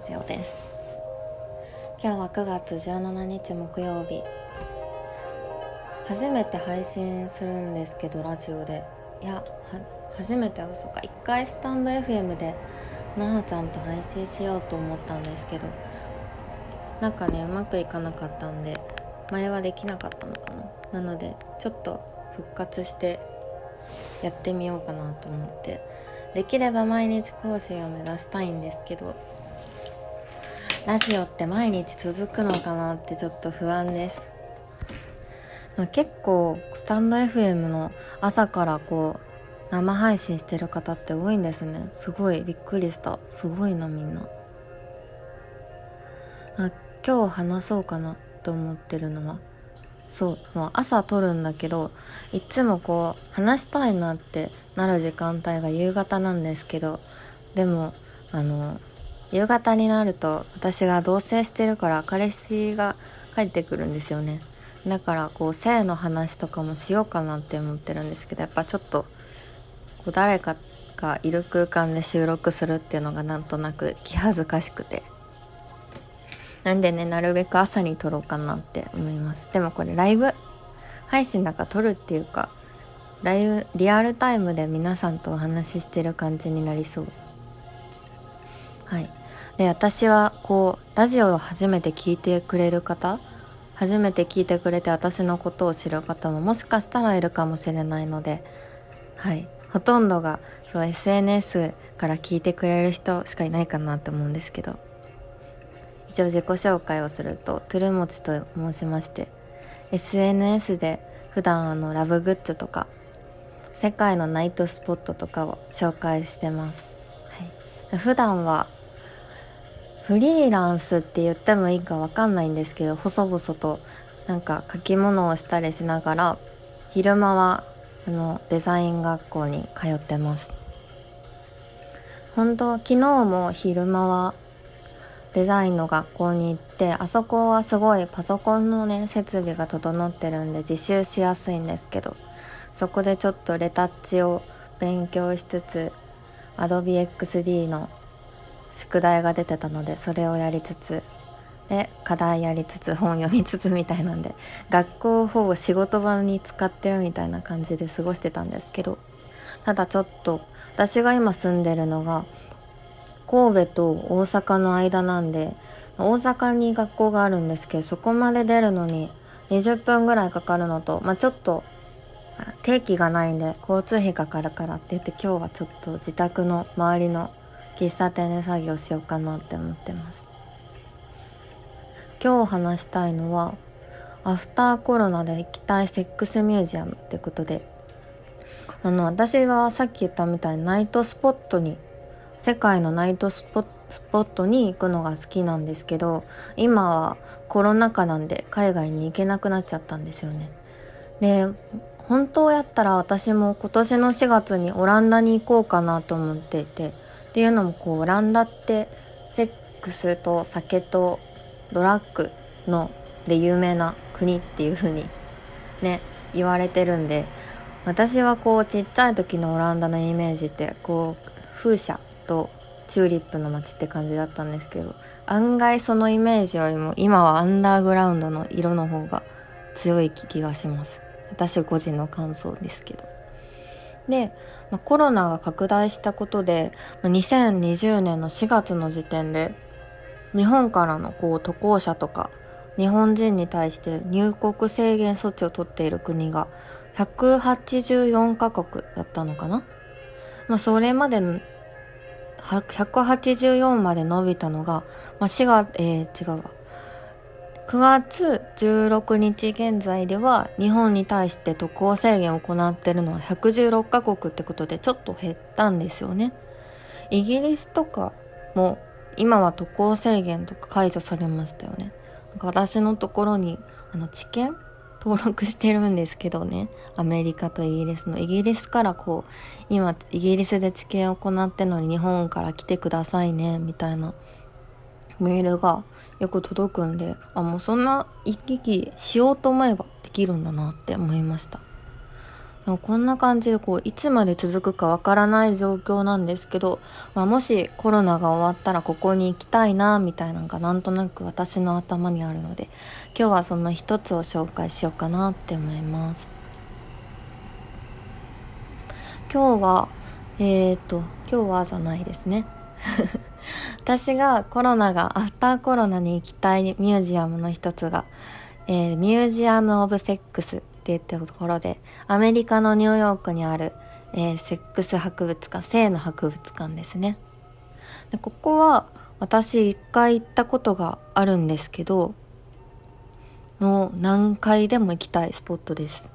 ラジオです。今日は9月17日木曜日。初めて配信するんですけどラジオで。いや初めては嘘か一回スタンド FM でなはちゃんと配信しようと思ったんですけどなんかねうまくいかなかったんで前はできなかったのかな。なのでちょっと復活してやってみようかなと思って。できれば毎日更新を目指したいんですけどラジオって毎日続くのかなってちょっと不安です。結構スタンド FM の朝からこう生配信してる方って多いんですね。すごいびっくりした。すごいなみんな。あ今日話そうかなと思ってるのは。そう。もう朝撮るんだけどいつもこう話したいなってなる時間帯が夕方なんですけどでもあの夕方になると私が同棲してるから彼氏が帰ってくるんですよね。だからこう性の話とかもしようかなって思ってるんですけどやっぱちょっとこう誰かがいる空間で収録するっていうのがなんとなく気恥ずかしくて。なんでねなるべく朝に撮ろうかなって思います。でもこれライブ配信だから撮るっていうかライブリアルタイムで皆さんとお話ししてる感じになりそう。はい。で私はこうラジオを初めて聞いてくれる方初めて聞いてくれて私のことを知る方ももしかしたらいるかもしれないのではい。ほとんどがそう SNS から聞いてくれる人しかいないかなと思うんですけど。一応自己紹介をするとトゥルモチと申しまして SNS で普段あのラブグッズとか世界のナイトスポットとかを紹介してます、はい、普段はフリーランスって言ってもいいかわかんないんですけど細々となんか書き物をしたりしながら昼間はあのデザイン学校に通ってます。本当昨日も昼間はデザインの学校に行ってあそこはすごいパソコンのね設備が整ってるんで自習しやすいんですけどそこでちょっとレタッチを勉強しつつ Adobe XD の宿題が出てたのでそれをやりつつで課題やりつつ本読みつつみたいなんで学校をほぼ仕事場に使ってるみたいな感じで過ごしてたんですけどただちょっと私が今住んでるのが神戸と大阪の間なんで大阪に学校があるんですけどそこまで出るのに20分ぐらいかかるのとまあちょっと定期がないんで交通費かかるからって言って今日はちょっと自宅の周りの喫茶店で作業しようかなって思ってます。今日話したいのはアフターコロナで行きたいセックスミュージアムってことで。あの私はさっき言ったみたいにナイトスポットに世界のナイトスポットに行くのが好きなんですけど今はコロナ禍なんで海外に行けなくなっちゃったんですよね。で本当やったら私も今年の4月にオランダに行こうかなと思っていてっていうのもこうオランダってセックスと酒とドラッグので有名な国っていう風にね言われてるんで私はこうちっちゃい時のオランダのイメージってこう風車とチューリップの街って感じだったんですけど案外そのイメージよりも今はアンダーグラウンドの色の方が強い気がします。私個人の感想ですけど。で、まあ、コロナが拡大したことで2020年の4月の時点で日本からのこう渡航者とか日本人に対して入国制限措置を取っている国が184カ国だったのかな、まあ、それまで184まで伸びたのが、まあ、4月、えー、違うわ。9月16日現在では日本に対して渡航制限を行っているのは116カ国ってことでちょっと減ったんですよね。イギリスとかも今は渡航制限とか解除されましたよね。なんか私のところにあの知見登録してるんですけどねアメリカとイギリスのイギリスからこう今イギリスで治験を行ってるのに日本から来てくださいねみたいなメールがよく届くんであもうそんな行き来しようと思えばできるんだなって思いました。でもこんな感じでこういつまで続くかわからない状況なんですけど、まあ、もしコロナが終わったらここに行きたいなみたいなのがなんとなく私の頭にあるので今日はその一つを紹介しようかなって思います。今日はえっ、ー、と今日はじゃないですね。私がコロナがアフターコロナに行きたいミュージアムの一つが、えー、ミュージアム・オブ・セックスって言ってるところで、アメリカのニューヨークにある、えー、セックス博物館、性の博物館ですね。でここは私一回行ったことがあるんですけど、もう何回でも行きたいスポットです。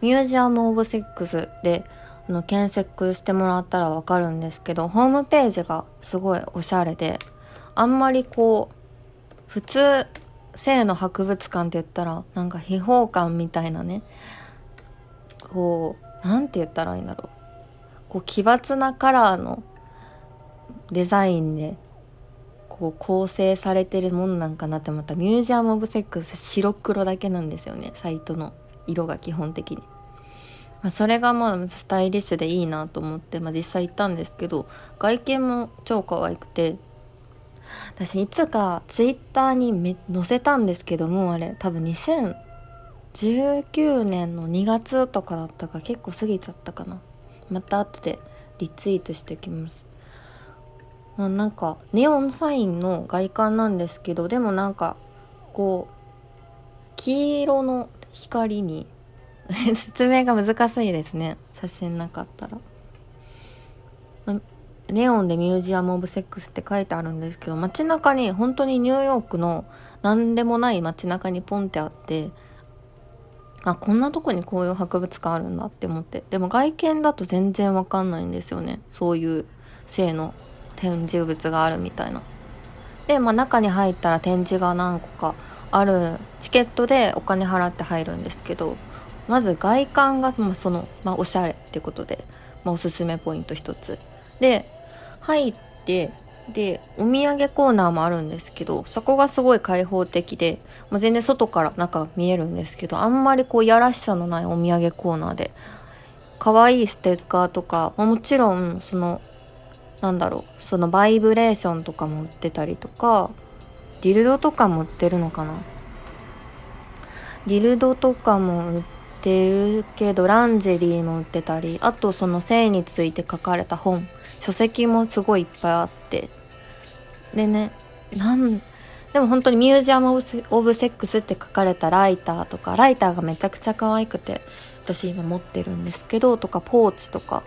ミュージアム・オブ・セックスでの検索してもらったらわかるんですけど、ホームページがすごいおしゃれで、あんまりこう、普通性の博物館って言ったらなんか秘宝館みたいなねこう何て言ったらいいんだろうこう奇抜なカラーのデザインでこう構成されてるもんなんかなって思ったミュージアム・オブ・セックス白黒だけなんですよねサイトの色が基本的に。まあ、それがまあスタイリッシュでいいなと思って、まあ、実際行ったんですけど外見も超可愛くて私いつかツイッターにめ載せたんですけどもあれ多分2019年の2月とかだったか結構過ぎちゃったかな。また後でリツイートしてきます。まあ、なんかネオンサインの外観なんですけどでもなんかこう黄色の光に 説明が難しいですね。写真なかったら。ネオンでミュージアム・オブ・セックスって書いてあるんですけど街中に本当にニューヨークの何でもない街中にポンってあってあこんなとこにこういう博物館あるんだって思って。でも外見だと全然わかんないんですよね。そういう性の展示物があるみたいな。で、まあ、中に入ったら展示が何個かあるチケットでお金払って入るんですけどまず外観が、まあ、その、まあ、おしゃれってことで、まあ、おすすめポイント一つ。で入ってでお土産コーナーもあるんですけどそこがすごい開放的で、まあ、全然外から中見えるんですけどあんまりこうやらしさのないお土産コーナーで可愛いステッカーとか、まあ、もちろんそのなんだろうそのバイブレーションとかも売ってたりとかディルドとかも売ってるのかな。ディルドとかも売ってるけどランジェリーも売ってたりあとその性について書かれた本。書籍もすごいいっぱいあって。でねなんでも本当にミュージアム・オブ・セックスって書かれたライターとかライターがめちゃくちゃ可愛くて私今持ってるんですけどとかポーチとか。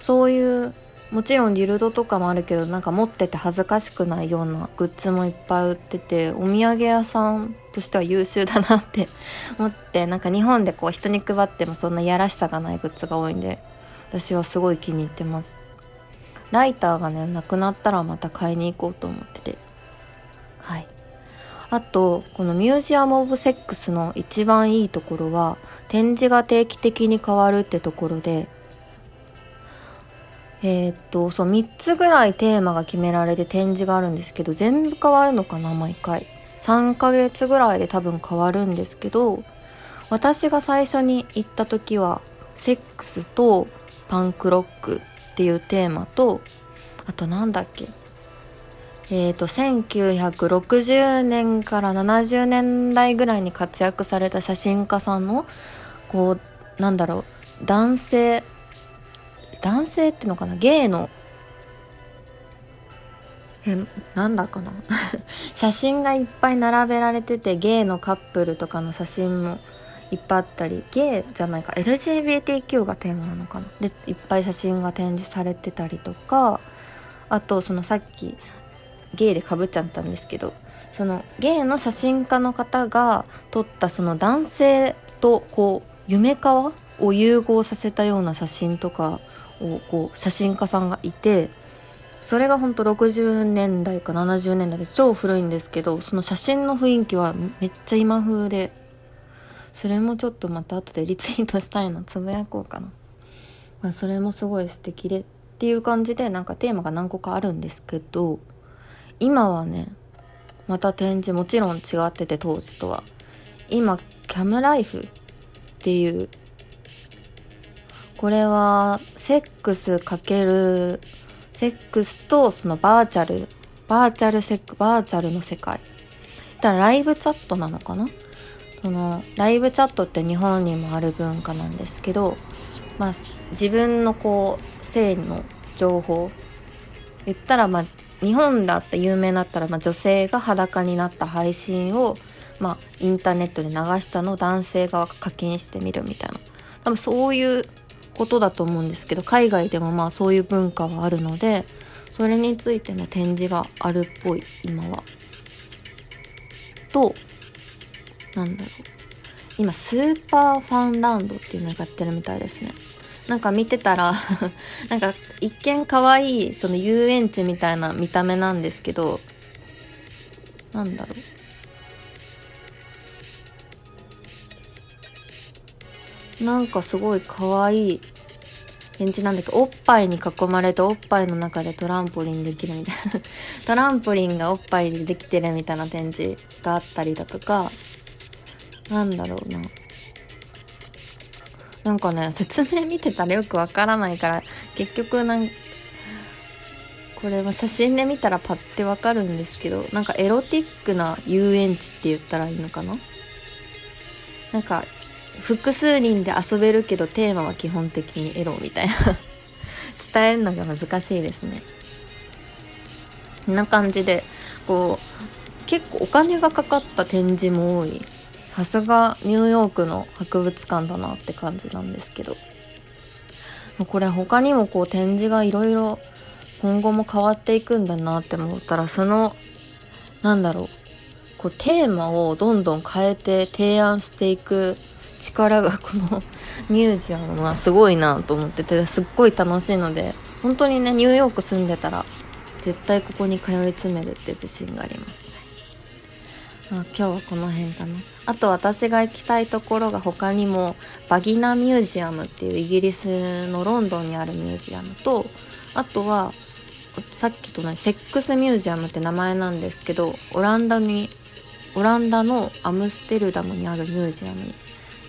そういうもちろんディルドとかもあるけどなんか持ってて恥ずかしくないようなグッズもいっぱい売っててお土産屋さんとしては優秀だなって思ってなんか日本でこう人に配ってもそんなやらしさがないグッズが多いんで私はすごい気に入ってます。ライターがねなくなったらまた買いに行こうと思ってて。はい。あとこのミュージアム・オブ・セックスの一番いいところは展示が定期的に変わるってところでえー、っとそう3つぐらいテーマが決められて展示があるんですけど全部変わるのかな毎回。3ヶ月ぐらいで多分変わるんですけど私が最初に行った時はセックスとパンクロックっていうテーマとあとなんだっけ？えっ、ー、と1960年から70年代ぐらいに活躍された写真家さんのこうなんだろう男性男性っていうのかな？ゲイのえなんだかな？写真がいっぱい並べられててゲイのカップルとかの写真もいっぱいあったりゲイじゃないか LGBTQ がテーマなのかな？でいっぱい写真が展示されてたりとかあとそのさっきゲイでかぶっちゃったんですけどそのゲイの写真家の方が撮ったその男性とこう夢川を融合させたような写真とかをこう写真家さんがいてそれがほんと60年代か70年代で超古いんですけどその写真の雰囲気はめっちゃ今風でそれもちょっとまた後でリツイートしたいなつぶやこうかな、まあ、それもすごい素敵でっていう感じでなんかテーマが何個かあるんですけど今はねまた展示もちろん違ってて当時とは。今キャムライフっていうこれはセックスかけるセックスとそのバーチャルバーチャルセックバーチャルの世界。だからライブチャットなのかな？そのライブチャットって日本にもある文化なんですけどまあ自分のこう性の情報。言ったらまあ日本だって有名だったら、まあ、女性が裸になった配信を、まあ、インターネットで流したのを男性側が課金してみるみたいな。多分そういうことだと思うんですけど海外でもまあそういう文化はあるのでそれについての展示があるっぽい今は。となんだろう今スーパーファンランドっていうのをやってるみたいですね。なんか見てたら なんか一見可愛いその遊園地みたいな見た目なんですけどなんだろうなんかすごい可愛い展示なんだけどおっぱいに囲まれておっぱいの中でトランポリンできるみたいな。トランポリンがおっぱいでできてるみたいな展示があったりだとか。なんだろうな。なんかね説明見てたらよくわからないから結局なんこれは写真で見たらパッてわかるんですけどなんかエロティックな遊園地って言ったらいいのかな？なんか複数人で遊べるけどテーマは基本的にエロみたいな。伝えるのが難しいですね。こんな感じでこう結構お金がかかった展示も多い。さすがニューヨークの博物館だなって感じなんですけど。これ他にもこう展示がいろいろ今後も変わっていくんだなって思ったらそのなんだろう。こうテーマをどんどん変えて提案していく力がこの ミュージアムはすごいなと思っててすっごい楽しいので本当にねニューヨーク住んでたら絶対ここに通い詰めるって自信があります。まあ、今日はこの辺かな。あと私が行きたいところが他にもバギナミュージアムっていうイギリスのロンドンにあるミュージアムとあとはさっきと同じセックスミュージアムって名前なんですけどオランダにオランダのアムステルダムにあるミュージアムに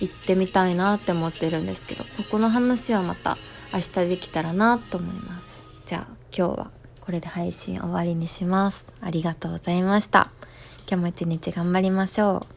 行ってみたいなって思ってるんですけどここの話はまた明日できたらなと思います。じゃあ今日はこれで配信終わりにします。ありがとうございました。今日も一日頑張りましょう。